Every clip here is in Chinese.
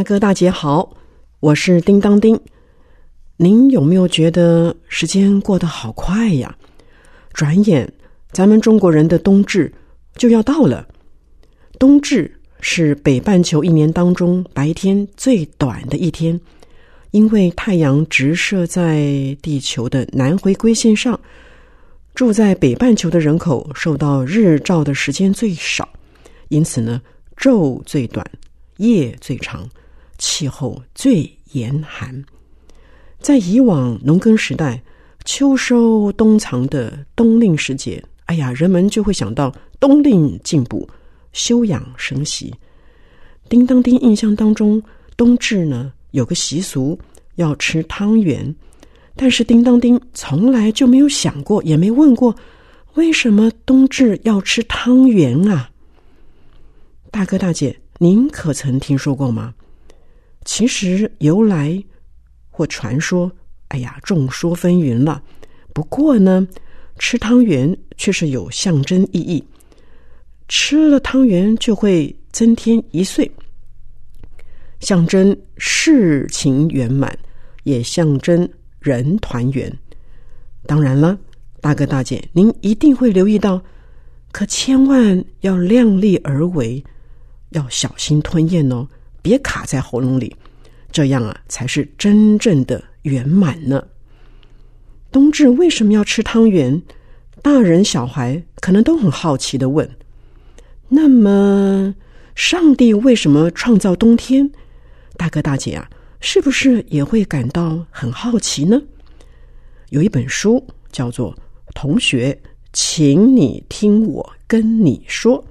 大哥大姐好，我是叮当叮。您有没有觉得时间过得好快呀？转眼，咱们中国人的冬至就要到了。冬至是北半球一年当中白天最短的一天，因为太阳直射在地球的南回归线上，住在北半球的人口受到日照的时间最少，因此呢，昼最短，夜最长。气候最严寒，在以往农耕时代，秋收冬藏的冬令时节，哎呀，人们就会想到冬令进补、休养生息。叮当叮印象当中，冬至呢有个习俗要吃汤圆，但是叮当叮从来就没有想过，也没问过，为什么冬至要吃汤圆啊？大哥大姐，您可曾听说过吗？其实由来或传说，哎呀，众说纷纭了。不过呢，吃汤圆却是有象征意义，吃了汤圆就会增添一岁，象征事情圆满，也象征人团圆。当然了，大哥大姐，您一定会留意到，可千万要量力而为，要小心吞咽哦。别卡在喉咙里，这样啊才是真正的圆满呢。冬至为什么要吃汤圆？大人小孩可能都很好奇的问。那么，上帝为什么创造冬天？大哥大姐啊，是不是也会感到很好奇呢？有一本书叫做《同学，请你听我跟你说》，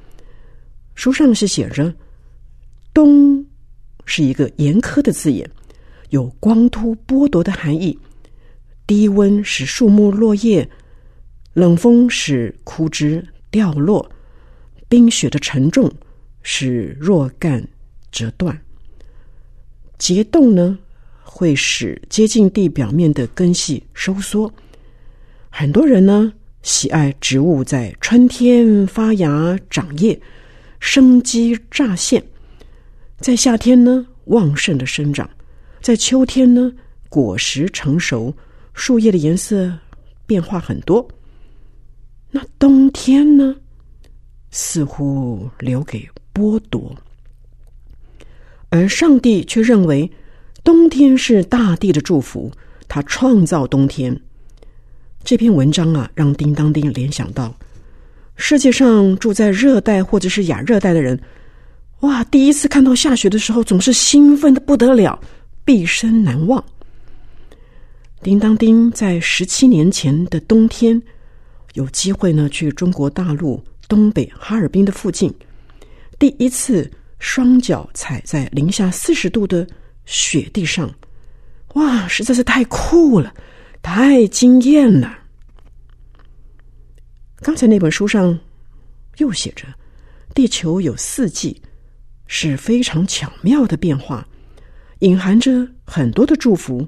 书上是写着冬。是一个严苛的字眼，有光秃剥夺的含义。低温使树木落叶，冷风使枯枝掉落，冰雪的沉重使若干折断。结冻呢，会使接近地表面的根系收缩。很多人呢喜爱植物在春天发芽长叶，生机乍现。在夏天呢，旺盛的生长；在秋天呢，果实成熟，树叶的颜色变化很多。那冬天呢，似乎留给剥夺，而上帝却认为冬天是大地的祝福，他创造冬天。这篇文章啊，让叮当叮联想到世界上住在热带或者是亚热带的人。哇！第一次看到下雪的时候，总是兴奋的不得了，毕生难忘。叮当叮在十七年前的冬天，有机会呢去中国大陆东北哈尔滨的附近，第一次双脚踩在零下四十度的雪地上，哇，实在是太酷了，太惊艳了。刚才那本书上又写着，地球有四季。是非常巧妙的变化，隐含着很多的祝福。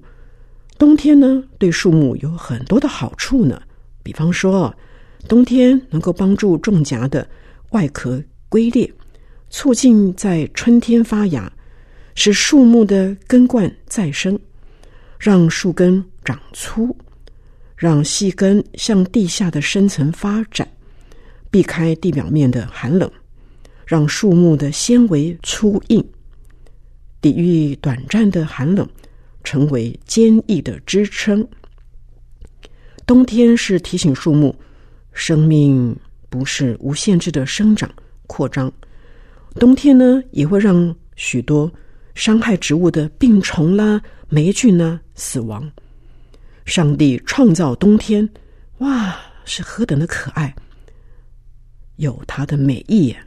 冬天呢，对树木有很多的好处呢。比方说，冬天能够帮助种荚的外壳龟裂，促进在春天发芽，使树木的根冠再生，让树根长粗，让细根向地下的深层发展，避开地表面的寒冷。让树木的纤维粗硬，抵御短暂的寒冷，成为坚毅的支撑。冬天是提醒树木，生命不是无限制的生长扩张。冬天呢，也会让许多伤害植物的病虫啦、霉菌呢死亡。上帝创造冬天，哇，是何等的可爱！有它的美意呀。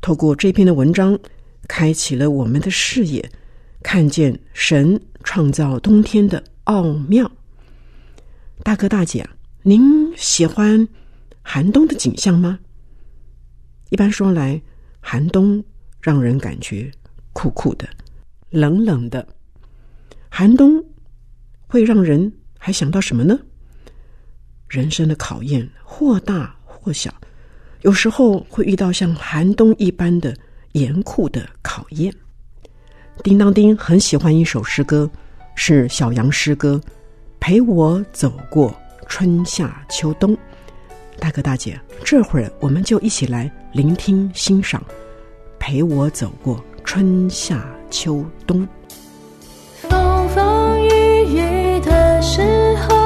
透过这篇的文章，开启了我们的视野，看见神创造冬天的奥妙。大哥大姐，您喜欢寒冬的景象吗？一般说来，寒冬让人感觉酷酷的、冷冷的。寒冬会让人还想到什么呢？人生的考验或大或小，有时候会遇到像寒冬一般的严酷的考验。叮当叮很喜欢一首诗歌，是小杨诗歌，《陪我走过春夏秋冬》。大哥大姐，这会儿我们就一起来聆听欣赏，《陪我走过春夏秋冬》。风风雨雨的时候，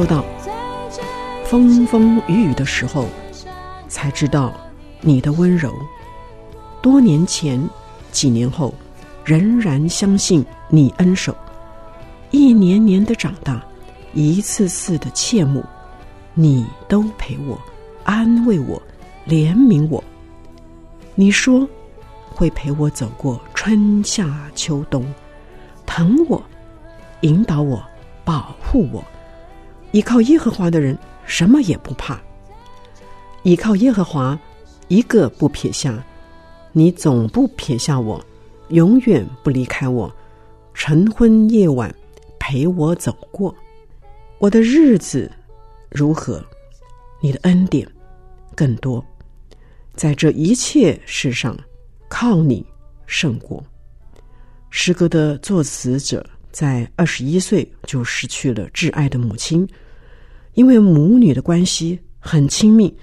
说到：“风风雨雨的时候，才知道你的温柔。多年前，几年后，仍然相信你恩手。一年年的长大，一次次的切慕，你都陪我，安慰我，怜悯我。你说会陪我走过春夏秋冬，疼我，引导我，保护我。依靠耶和华的人，什么也不怕。依靠耶和华，一个不撇下。你总不撇下我，永远不离开我。晨昏夜晚陪我走过，我的日子如何？你的恩典更多。在这一切事上，靠你胜过。诗歌的作词者在二十一岁就失去了挚爱的母亲，因为母女的关系很亲密，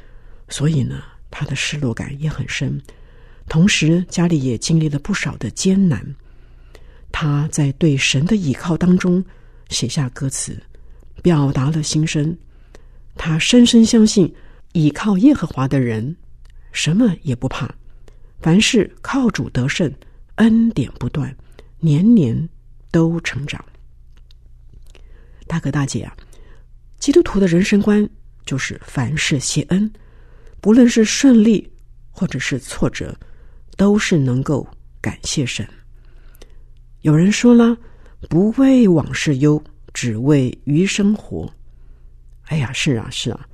所以呢，他的失落感也很深。同时，家里也经历了不少的艰难。他在对神的倚靠当中写下歌词，表达了心声。他深深相信，倚靠耶和华的人，什么也不怕，凡事靠主得胜，恩典不断，年年都成长。大哥大姐啊，基督徒的人生观就是凡事谢恩，不论是顺利或者是挫折，都是能够感谢神。有人说了，不为往事忧，只为余生活。哎呀，是啊，是啊，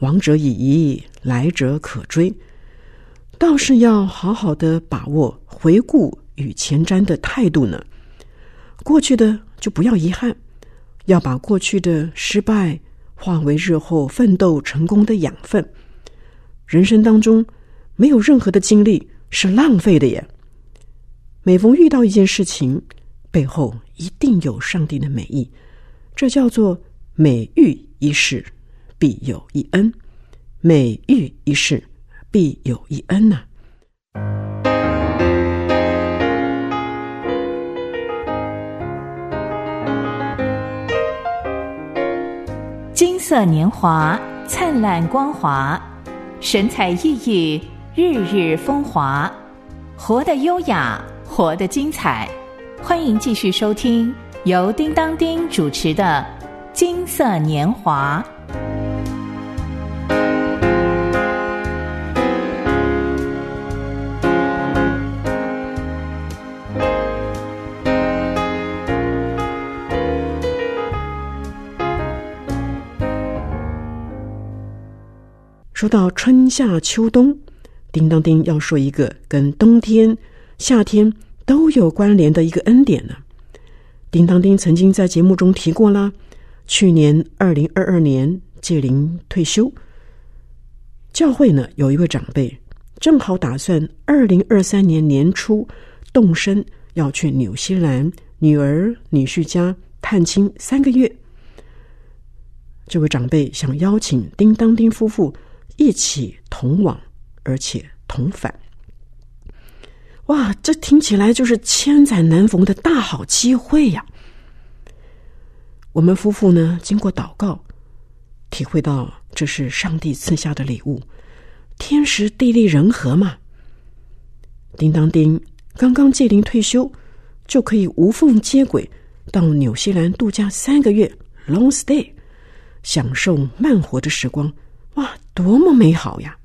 往者已矣，来者可追。倒是要好好的把握回顾与前瞻的态度呢。过去的就不要遗憾，要把过去的失败化为日后奋斗成功的养分。人生当中没有任何的经历是浪费的耶。每逢遇到一件事情，背后一定有上帝的美意，这叫做每遇一事必有一恩，每遇一事必有一恩呐、色年华，灿烂光华，神采奕奕，日日风华，活得优雅，活得精彩。欢迎继续收听由叮当丁主持的《金色年华》。说到春夏秋冬，叮当叮要说一个跟冬天、夏天都有关联的一个恩典呢。叮当叮曾经在节目中提过啦，去年二零二二年届龄退休，教会呢有一位长辈正好打算二零二三年年初动身要去纽西兰女儿女婿家探亲三个月。这位长辈想邀请叮当叮夫妇一起同往，而且同返。哇，这听起来就是千载难逢的大好机会呀！我们夫妇呢，经过祷告，体会到这是上帝赐下的礼物，天时地利人和嘛。叮当叮刚刚届龄退休，就可以无缝接轨到纽西兰度假三个月 （long stay），享受慢活的时光。哇，多么美好呀！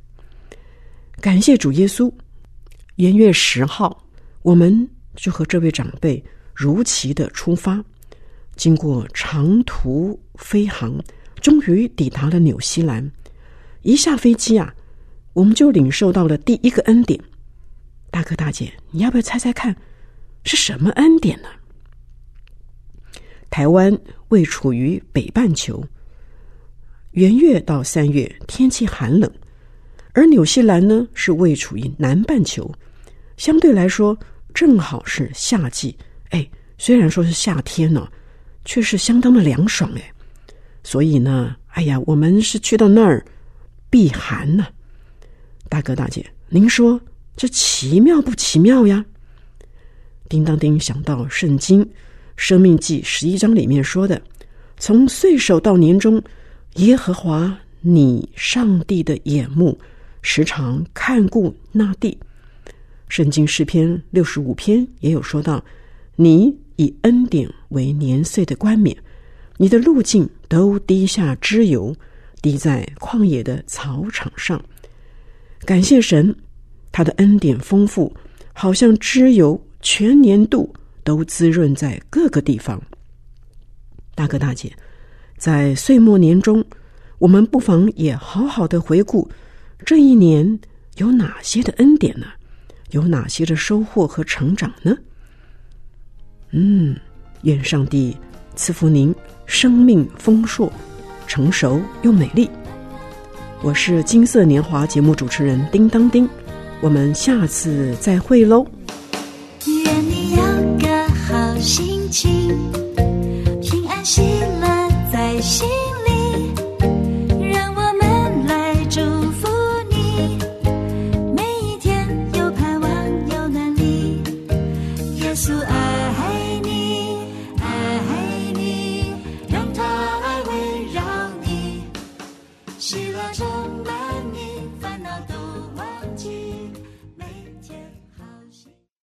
感谢主耶稣。元月十号，我们就和这位长辈如期的出发，经过长途飞航，终于抵达了纽西兰。一下飞机啊，我们就领受到了第一个恩典。大哥大姐，你要不要猜猜看，是什么恩典呢？台湾位处于北半球。元月到三月天气寒冷，而纽西兰呢是位处于南半球，相对来说正好是夏季。哎，虽然说是夏天呢、却是相当的凉爽哎。所以呢，哎呀，我们是去到那儿避寒呢、大哥大姐，您说这奇妙不奇妙呀？叮当叮想到圣经《生命记》十一章里面说的，从岁首到年终。耶和华，你上帝的眼目时常看顾那地。圣经诗篇六十五篇也有说到：你以恩典为年岁的冠冕，你的路径都滴下脂油，滴在旷野的草场上。感谢神，他的恩典丰富，好像脂油，全年度都滋润在各个地方。大哥大姐。在岁末年终，我们不妨也好好的回顾这一年有哪些的恩典呢？有哪些的收获和成长呢？嗯，愿上帝赐福您生命丰硕、成熟又美丽。我是金色年华节目主持人叮当叮，我们下次再会喽。